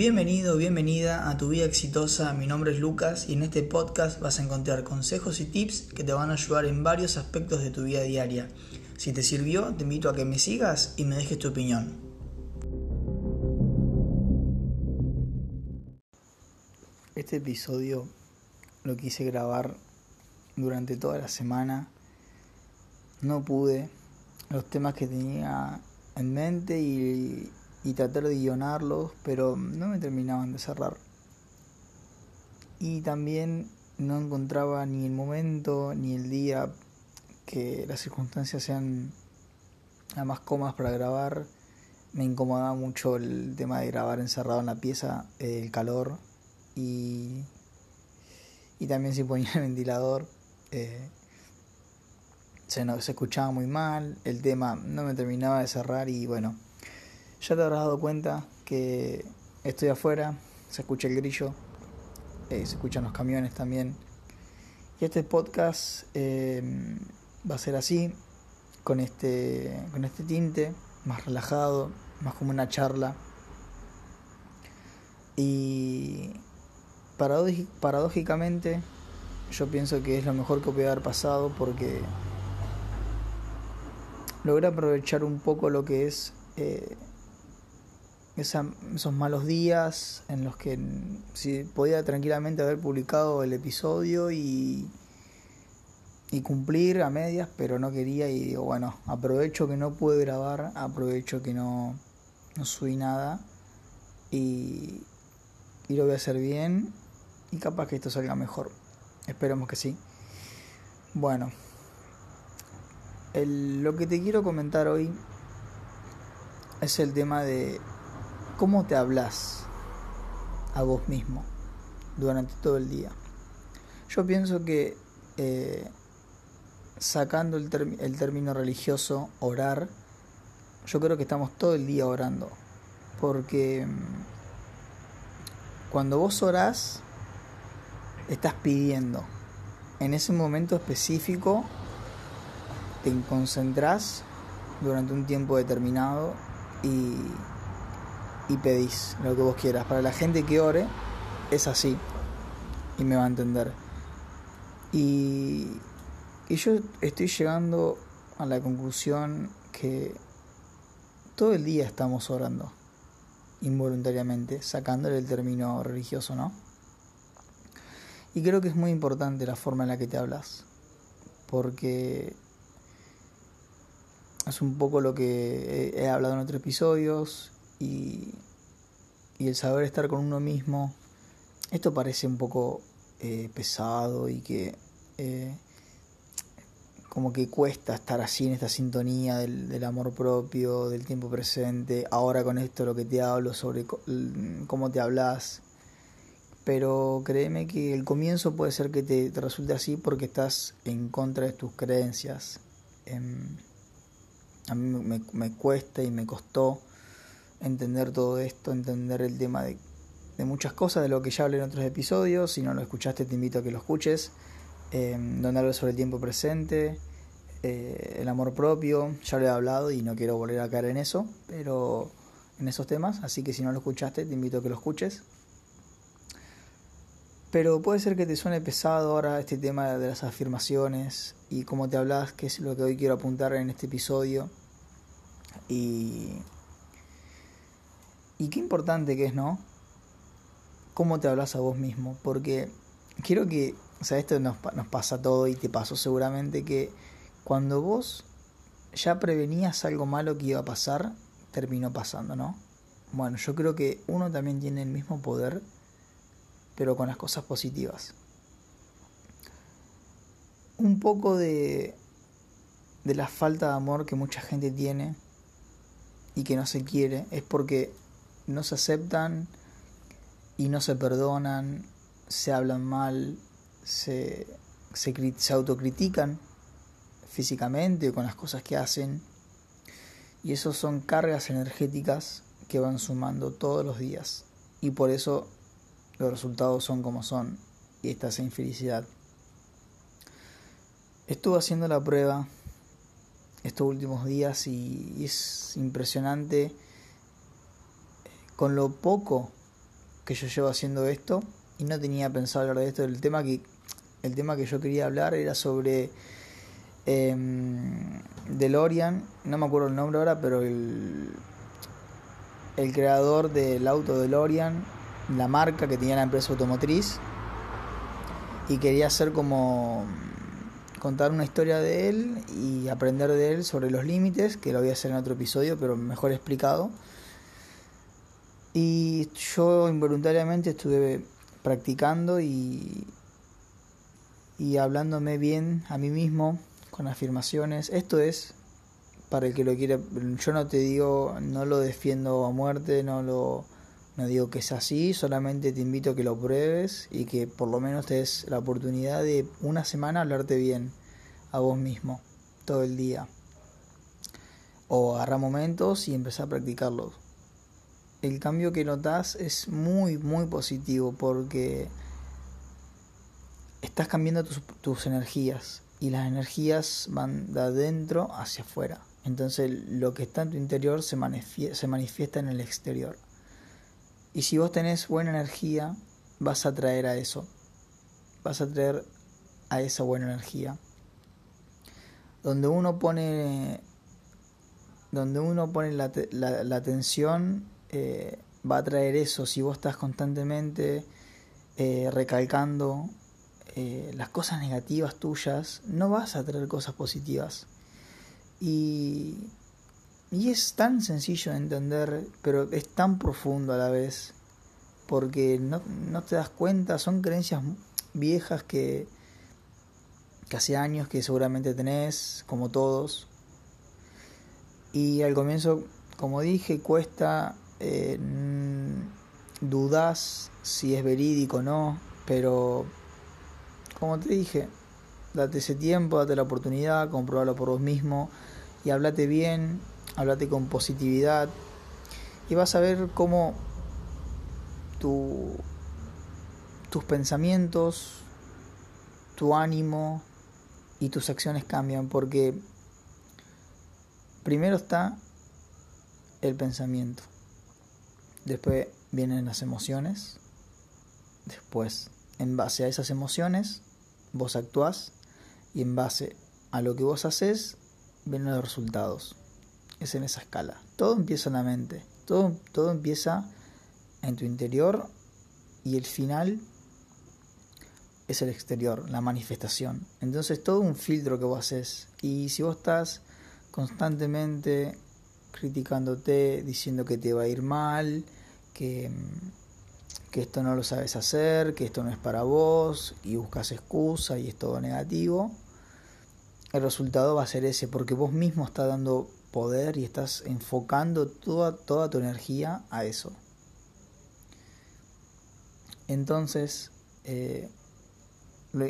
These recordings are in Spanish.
Bienvenido, bienvenida a tu vida exitosa. Mi nombre es Lucas y en este podcast vas a encontrar consejos y tips que te van a ayudar en varios aspectos de tu vida diaria. Si te sirvió, te invito a que me sigas y me dejes tu opinión. Este episodio lo quise grabar durante toda la semana. No pude. Los temas que tenía en mente y, y tratar de guionarlos, pero no me terminaban de cerrar. Y también no encontraba ni el momento ni el día que las circunstancias sean las más cómodas para grabar. Me incomodaba mucho el tema de grabar encerrado en la pieza, el calor y, y también si ponía el ventilador. Eh, se, no, se escuchaba muy mal, el tema no me terminaba de cerrar y bueno, ya te habrás dado cuenta que estoy afuera, se escucha el grillo, eh, se escuchan los camiones también. Y este podcast eh, va a ser así, con este, con este tinte, más relajado, más como una charla. Y paradójicamente, yo pienso que es lo mejor que puede haber pasado porque logré aprovechar un poco lo que es eh, esos malos días en los que si podía tranquilamente haber publicado el episodio y, y cumplir a medias, pero no quería y digo, bueno, aprovecho que no pude grabar, aprovecho que no, no subí nada y, y lo voy a hacer bien y capaz que esto salga mejor. Esperemos que sí. Bueno, el, lo que te quiero comentar hoy es el tema de cómo te hablas a vos mismo durante todo el día. Yo pienso que eh, sacando el, el término religioso, orar, yo creo que estamos todo el día orando. Porque mm, cuando vos orás, estás pidiendo. En ese momento específico, te concentrás durante un tiempo determinado y y pedís lo que vos quieras. Para la gente que ore, es así. Y me va a entender. Y, y yo estoy llegando a la conclusión que todo el día estamos orando involuntariamente, sacándole el término religioso, ¿no? Y creo que es muy importante la forma en la que te hablas, porque es un poco lo que he hablado en otros episodios y, el saber estar con uno mismo. Esto parece un poco eh, pesado y que eh, como que cuesta estar así en esta sintonía del, amor propio, del tiempo presente. Ahora con esto lo que te hablo sobre cómo te hablas. Pero créeme que el comienzo puede ser que te, resulte así porque estás en contra de tus creencias. Em, a mí me cuesta y me costó entender todo esto, entender el tema de, muchas cosas, de lo que ya hablé en otros episodios. Si no lo escuchaste, te invito a que lo escuches. Eh, donde hablo sobre el tiempo presente, eh, el amor propio. Ya lo he hablado y no quiero volver a caer en eso, pero en esos temas. Así que si no lo escuchaste, te invito a que lo escuches. Pero puede ser que te suene pesado ahora este tema de las afirmaciones y cómo te hablas, que es lo que hoy quiero apuntar en este episodio. Y y qué importante que es, ¿no? Cómo te hablas a vos mismo. Porque quiero que, o sea, esto nos, nos pasa todo y te pasó seguramente que cuando vos ya prevenías algo malo que iba a pasar, terminó pasando, ¿no? Bueno, yo creo que uno también tiene el mismo poder, pero con las cosas positivas. Un poco de, de la falta de amor que mucha gente tiene y que no se quiere es porque no se aceptan y no se perdonan, se hablan mal, se, se, se autocritican físicamente con las cosas que hacen. Y eso son cargas energéticas que van sumando todos los días. Y por eso los resultados son como son y esta es infelicidad. Estuve haciendo la prueba estos últimos días y es impresionante con lo poco que yo llevo haciendo esto y no tenía pensado hablar de esto. El tema que, el tema que yo quería hablar era sobre eh, DeLorean, no me acuerdo el nombre ahora, pero el, el creador del auto DeLorean, la marca que tenía la empresa automotriz, y quería hacer como contar una historia de él y aprender de él sobre los límites, que lo voy a hacer en otro episodio, pero mejor explicado. Y yo involuntariamente estuve practicando y, y hablándome bien a mí mismo con afirmaciones. Esto es para el que lo quiera. Yo no te digo, no lo defiendo a muerte, no lo no digo que es así, solamente te invito a que lo pruebes y que por lo menos te des la oportunidad de una semana hablarte bien a vos mismo, todo el día. O agarra momentos y empezar a practicarlos el cambio que notas es muy, muy positivo porque estás cambiando tus, energías y las energías van de adentro hacia afuera. Entonces lo que está en tu interior se manifiesta, se manifiesta en el exterior. Y si vos tenés buena energía, vas a traer a eso. Vas a traer a esa buena energía. Donde uno pone donde uno pone la, la, la atención eh, va a traer eso si vos estás constantemente eh, recalcando eh, las cosas negativas tuyas, no vas a traer cosas positivas. Y, y es tan sencillo de entender, pero es tan profundo a la vez, porque no, no te das cuenta, son creencias viejas que, que hace años que seguramente tenés, como todos. Y al comienzo, como dije, cuesta eh, dudas si es verídico o no, pero como te dije, date ese tiempo, date la oportunidad, comprobalo por vos mismo y hablate bien, hablate con positividad y vas a ver cómo tu, tus pensamientos, tu ánimo y tus acciones cambian porque primero está el pensamiento. Después vienen las emociones. Después, en base a esas emociones, vos actuás y en base a lo que vos haces, vienen los resultados. Es en esa escala. Todo empieza en la mente. Todo, todo empieza en tu interior y el final es el exterior, la manifestación. Entonces todo un filtro que vos haces. Y si vos estás constantemente criticándote, diciendo que te va a ir mal, que, que esto no lo sabes hacer, que esto no es para vos, y buscas excusa y es todo negativo, el resultado va a ser ese, porque vos mismo estás dando poder y estás enfocando toda, toda tu energía a eso. Entonces, eh,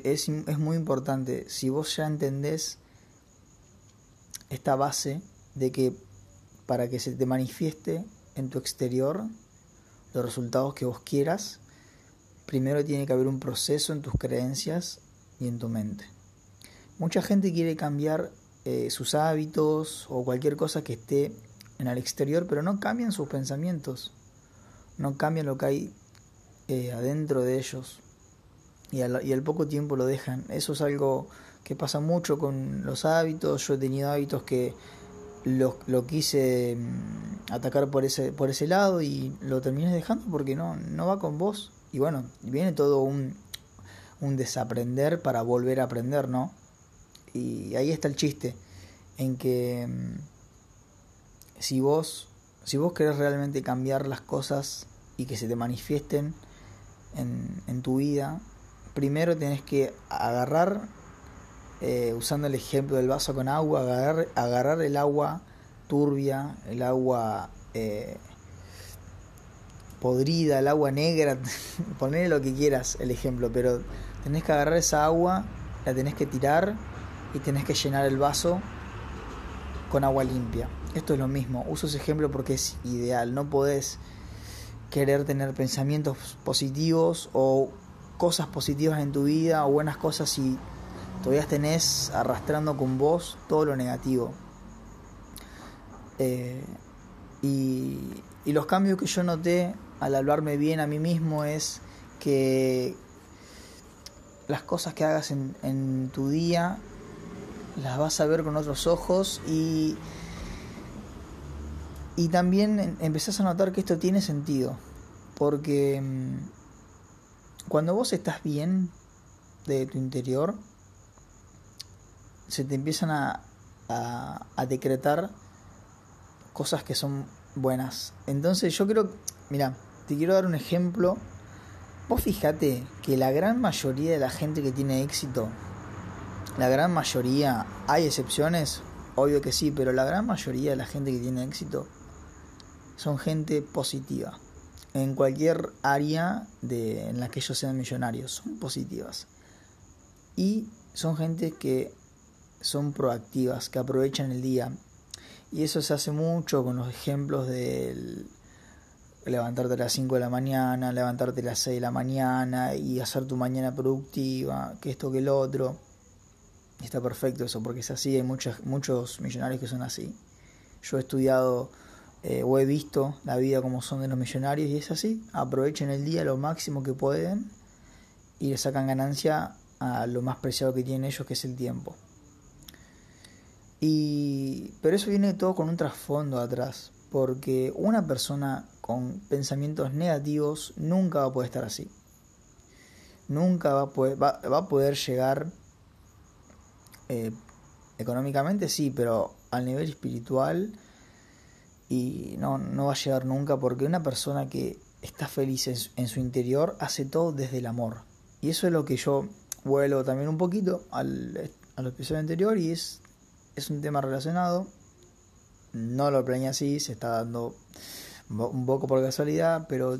es, es muy importante, si vos ya entendés esta base de que para que se te manifieste en tu exterior los resultados que vos quieras, primero tiene que haber un proceso en tus creencias y en tu mente. Mucha gente quiere cambiar eh, sus hábitos o cualquier cosa que esté en el exterior, pero no cambian sus pensamientos, no cambian lo que hay eh, adentro de ellos y al, y al poco tiempo lo dejan. Eso es algo que pasa mucho con los hábitos. Yo he tenido hábitos que lo, lo, quise mm, atacar por ese, por ese lado y lo terminé dejando porque no, no va con vos. Y bueno, viene todo un, un desaprender para volver a aprender, ¿no? Y ahí está el chiste, en que mm, si vos, si vos querés realmente cambiar las cosas y que se te manifiesten en, en tu vida, primero tenés que agarrar eh, usando el ejemplo del vaso con agua, agarrar, el agua turbia, el agua eh, podrida, el agua negra, poner lo que quieras el ejemplo, pero tenés que agarrar esa agua, la tenés que tirar y tenés que llenar el vaso con agua limpia. Esto es lo mismo, uso ese ejemplo porque es ideal, no podés querer tener pensamientos positivos o cosas positivas en tu vida o buenas cosas si todavía tenés arrastrando con vos todo lo negativo. Eh, y, los cambios que yo noté al hablarme bien a mí mismo es que las cosas que hagas en, en tu día las vas a ver con otros ojos y, y también empezás a notar que esto tiene sentido. Porque mm, cuando vos estás bien de tu interior, se te empiezan a, a, decretar cosas que son buenas. Entonces yo creo, mira, te quiero dar un ejemplo. Vos fíjate que la gran mayoría de la gente que tiene éxito, la gran mayoría, hay excepciones, obvio que sí, pero la gran mayoría de la gente que tiene éxito son gente positiva. En cualquier área de, en la que ellos sean millonarios, son positivas. Y son gente que son proactivas, que aprovechan el día. Y eso se hace mucho con los ejemplos del levantarte a las 5 de la mañana, levantarte a las 6 de la mañana y hacer tu mañana productiva, que esto que el otro. Está perfecto eso, porque es así, hay muchos, muchos millonarios que son así. Yo he estudiado eh, o he visto la vida como son de los millonarios y es así, aprovechen el día lo máximo que pueden y le sacan ganancia a lo más preciado que tienen ellos, que es el tiempo. Y, pero eso viene todo con un trasfondo atrás, porque una persona con pensamientos negativos nunca va a poder estar así. Nunca va a poder, va, a poder llegar eh, económicamente, sí, pero al nivel espiritual y no, no va a llegar nunca porque una persona que está feliz en, en, su interior hace todo desde el amor. Y eso es lo que yo vuelo también un poquito al, al episodio anterior y es es un tema relacionado. No lo planeé así, se está dando un poco por casualidad, pero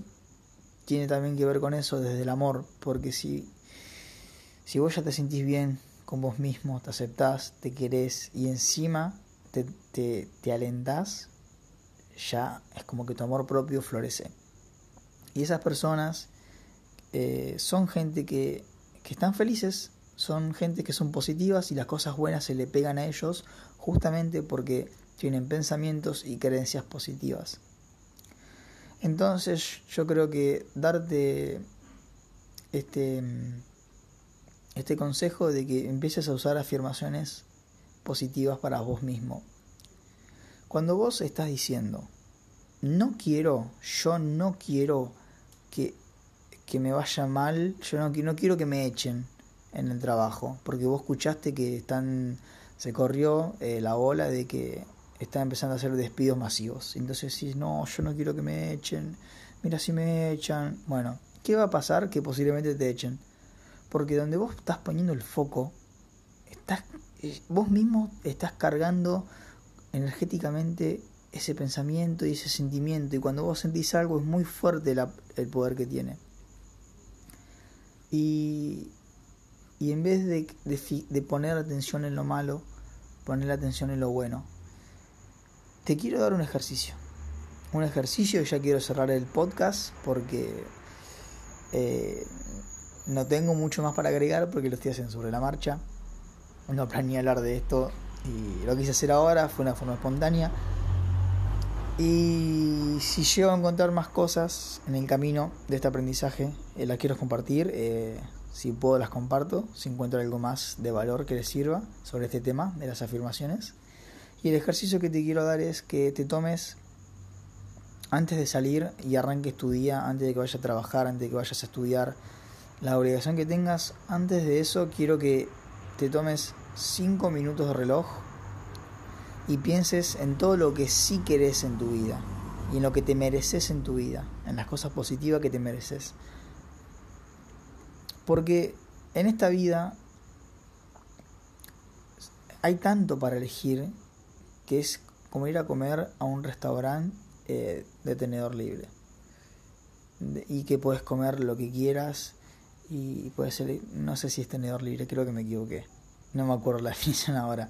tiene también que ver con eso desde el amor, porque si, si vos ya te sentís bien con vos mismo, te aceptás, te querés y encima te, te, te alentás, ya es como que tu amor propio florece. Y esas personas eh, son gente que, que están felices son gente que son positivas y las cosas buenas se le pegan a ellos justamente porque tienen pensamientos y creencias positivas. Entonces yo creo que darte este, este consejo de que empieces a usar afirmaciones positivas para vos mismo. Cuando vos estás diciendo, no quiero, yo no quiero que, que me vaya mal, yo no, no quiero que me echen, en el trabajo, porque vos escuchaste que están se corrió eh, la ola de que están empezando a hacer despidos masivos. Entonces si no, yo no quiero que me echen, mira si me echan. Bueno, ¿qué va a pasar? Que posiblemente te echen. Porque donde vos estás poniendo el foco, estás, eh, vos mismo estás cargando energéticamente ese pensamiento y ese sentimiento. Y cuando vos sentís algo es muy fuerte el poder que tiene. Y y en vez de, de, poner atención en lo malo, poner atención en lo bueno. Te quiero dar un ejercicio. Un ejercicio, ya quiero cerrar el podcast porque eh, no tengo mucho más para agregar porque lo estoy haciendo sobre la marcha. No planeé hablar de esto y lo quise hacer ahora, fue una forma espontánea. Y si llego a encontrar más cosas en el camino de este aprendizaje, eh, las quiero compartir. Eh, si puedo las comparto, si encuentro algo más de valor que les sirva sobre este tema de las afirmaciones. Y el ejercicio que te quiero dar es que te tomes antes de salir y arranques tu día, antes de que vayas a trabajar, antes de que vayas a estudiar, la obligación que tengas, antes de eso quiero que te tomes 5 minutos de reloj y pienses en todo lo que sí querés en tu vida y en lo que te mereces en tu vida, en las cosas positivas que te mereces. Porque en esta vida hay tanto para elegir que es como ir a comer a un restaurante eh, de tenedor libre. y que puedes comer lo que quieras y puede ser, no sé si es tenedor libre, creo que me equivoqué. No me acuerdo la definición ahora.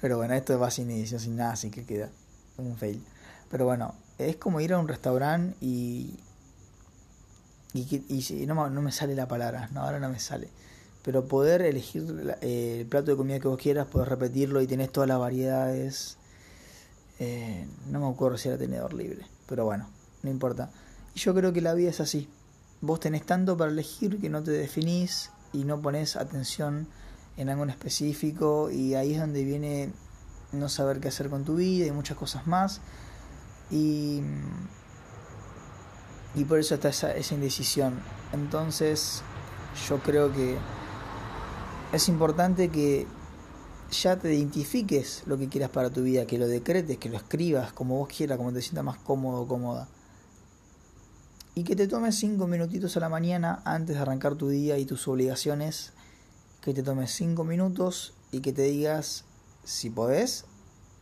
Pero bueno, esto va sin edición, sin nada, así que queda un fail. Pero bueno, es como ir a un restaurante y, y, no, me sale la palabra, no, ahora no me sale. Pero poder elegir eh, el plato de comida que vos quieras, poder repetirlo y tenés todas las variedades. Eh, no me acuerdo si era tenedor libre, pero bueno, no importa. Y yo creo que la vida es así. Vos tenés tanto para elegir que no te definís y no pones atención en algo en específico y ahí es donde viene no saber qué hacer con tu vida y muchas cosas más. Y, y por eso está esa, esa indecisión. Entonces yo creo que es importante que ya te identifiques lo que quieras para tu vida, que lo decretes, que lo escribas como vos quieras, como te sientas más cómodo o cómoda. Y que te tomes cinco minutitos a la mañana antes de arrancar tu día y tus obligaciones, que te tomes cinco minutos y que te digas, si podés,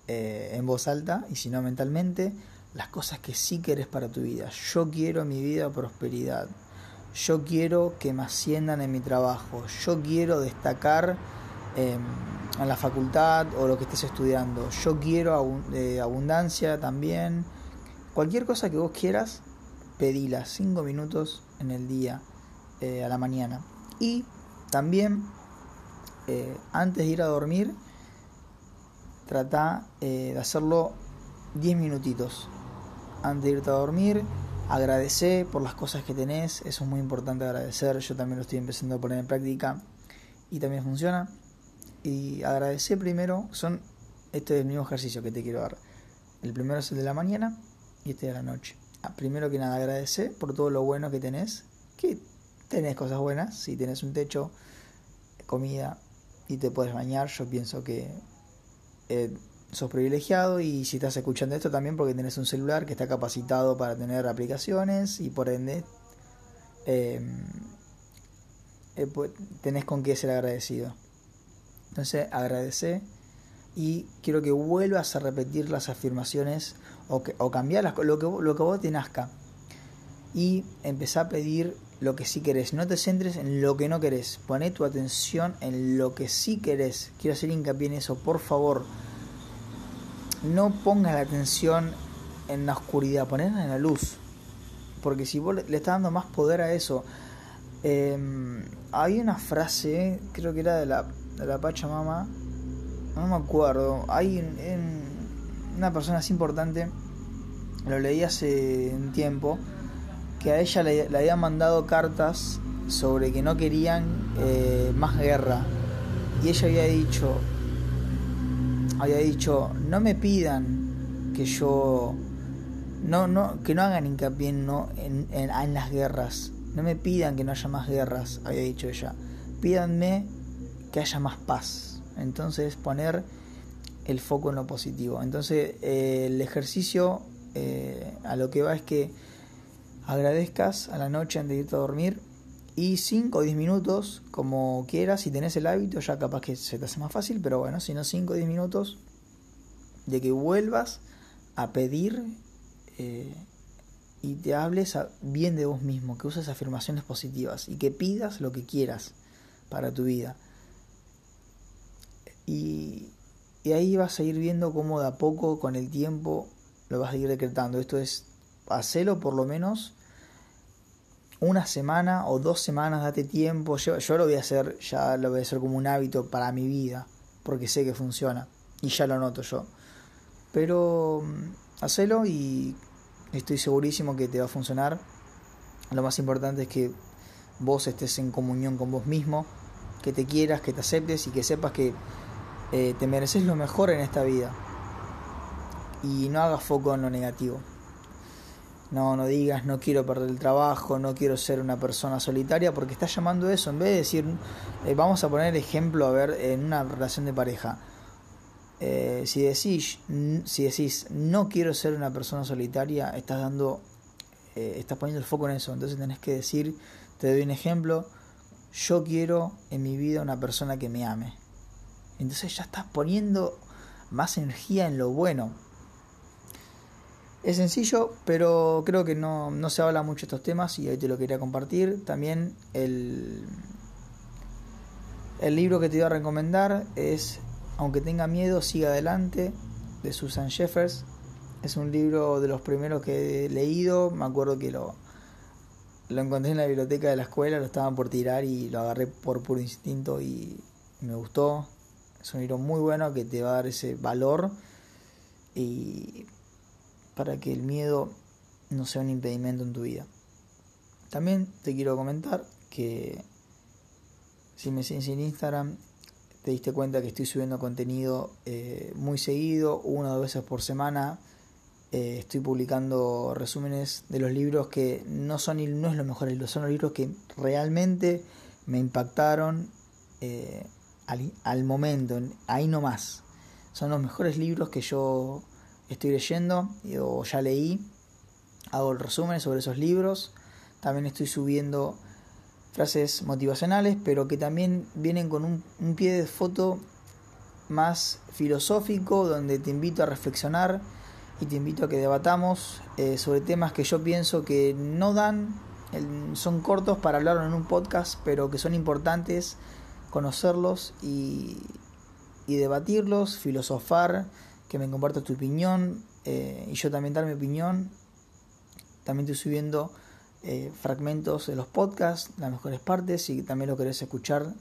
eh, en voz alta y si no mentalmente, las cosas que sí querés para tu vida. Yo quiero en mi vida prosperidad. Yo quiero que me asciendan en mi trabajo. Yo quiero destacar em, en la facultad o lo que estés estudiando. Yo quiero eh, abundancia también. Cualquier cosa que vos quieras, pedila cinco minutos en el día, eh, a la mañana. Y también, antes de ir a dormir, trata eh, de hacerlo 10 minutitos antes de irte a dormir. Agradecer por las cosas que tenés, eso es muy importante agradecer. Yo también lo estoy empezando a poner en práctica y también funciona. Y agradecer primero, son este es el mismo ejercicio que te quiero dar. El primero es el de la mañana y este de la noche. Ah, primero que nada, agradecer por todo lo bueno que tenés, que tenés cosas buenas, si tenés un techo, comida y te puedes bañar, yo pienso que eh, sos privilegiado y si estás escuchando esto también porque tenés un celular que está capacitado para tener aplicaciones y por ende em, eh, tenés con qué ser agradecido. Entonces agradece y quiero que vuelvas a repetir las afirmaciones o, que, lo, que, lo que vos te nazca y empezá a pedir lo que sí querés. No te centres en lo que no querés. Poné tu atención en lo que sí querés. Quiero hacer hincapié en eso, por favor. No pongas la atención en la oscuridad, ponela en la luz. Porque si vos le, estás dando más poder a eso. Em, hay una frase, creo que era de la, de la Pachamama, no me acuerdo. Hay una persona así importante, lo leí hace un tiempo que a ella le, habían mandado cartas sobre que no querían eh, más guerra. Y ella había dicho, había dicho, no me pidan que yo, no, no, que no hagan hincapié no, en, en, las guerras. No me pidan que no haya más guerras, había dicho ella. Pídanme que haya más paz. Entonces poner el foco en lo positivo. Entonces eh, el ejercicio eh, a lo que va es que agradezcas a la noche antes de irte a dormir y 5 o 10 minutos, como quieras, si tenés el hábito, ya capaz que se te hace más fácil, pero bueno, si no 5 o 10 minutos de que vuelvas a pedir eh, y te hables bien de vos mismo, que uses afirmaciones positivas y que pidas lo que quieras para tu vida. Y, y ahí vas a ir viendo cómo de a poco, con el tiempo, lo vas a ir decretando. Esto es hacelo por lo menos una semana o dos semanas, date tiempo. Yo, lo voy a hacer, ya lo voy a hacer como un hábito para mi vida, porque sé que funciona y ya lo noto yo. Pero mm, hacelo y estoy segurísimo que te va a funcionar. Lo más importante es que vos estés en comunión con vos mismo, que te quieras, que te aceptes y que sepas que eh, te mereces lo mejor en esta vida. Y no hagas foco en lo negativo. No, no digas no quiero perder el trabajo, no quiero ser una persona solitaria, porque estás llamando eso. En vez de decir, eh, vamos a poner ejemplo, a ver, en una relación de pareja. Eh, si, decís, si decís no quiero ser una persona solitaria, estás dando, eh, estás poniendo el foco en eso. Entonces tenés que decir, te doy un ejemplo, yo quiero en mi vida una persona que me ame. Entonces ya estás poniendo más energía en lo bueno. Es sencillo, pero creo que no, no, se habla mucho de estos temas y hoy te lo quería compartir. También el, el libro que te iba a recomendar es Aunque tenga miedo, siga adelante, de Susan Jeffers. Es un libro de los primeros que he leído. Me acuerdo que lo, lo encontré en la biblioteca de la escuela, lo estaban por tirar y lo agarré por puro instinto y me gustó. Es un libro muy bueno que te va a dar ese valor y para que el miedo no sea un impedimento en tu vida. también te quiero comentar que si me sigues en Instagram te diste cuenta que estoy subiendo contenido eh, muy seguido, una o dos veces por semana. Eh, estoy publicando resúmenes de los libros que no son no es lo mejor, son los libros que realmente me impactaron eh, al, al, momento, ahí nomás. Son los mejores libros que yo estoy leyendo o ya leí. Hago el resumen sobre esos libros. También estoy subiendo frases motivacionales, pero que también vienen con un, pie de foto más filosófico, donde te invito a reflexionar y te invito a que debatamos eh, sobre temas que yo pienso que no dan, son cortos para hablarlo en un podcast, pero que son importantes conocerlos y, y debatirlos, filosofar, que me compartas tu opinión eh, y yo también dar mi opinión. También estoy subiendo eh, fragmentos de los podcasts, las mejores partes, si también lo querés escuchar,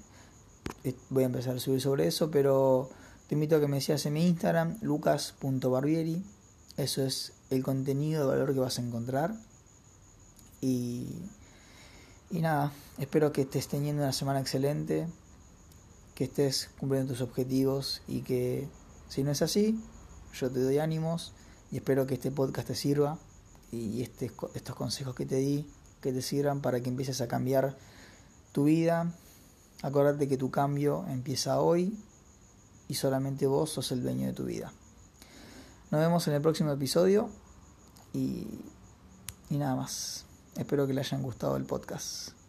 eh, voy a empezar a subir sobre eso, pero te invito a que me sigas en mi Instagram, lucas.barbieri, eso es el contenido de valor que vas a encontrar. Y, y nada, espero que estés teniendo una semana excelente, que estés cumpliendo tus objetivos y que si no es así, yo te doy ánimos y espero que este podcast te sirva y este, estos consejos que te di que te sirvan para que empieces a cambiar tu vida. Acordate que tu cambio empieza hoy y solamente vos sos el dueño de tu vida. Nos vemos en el próximo episodio y, y nada más. Espero que le hayan gustado el podcast.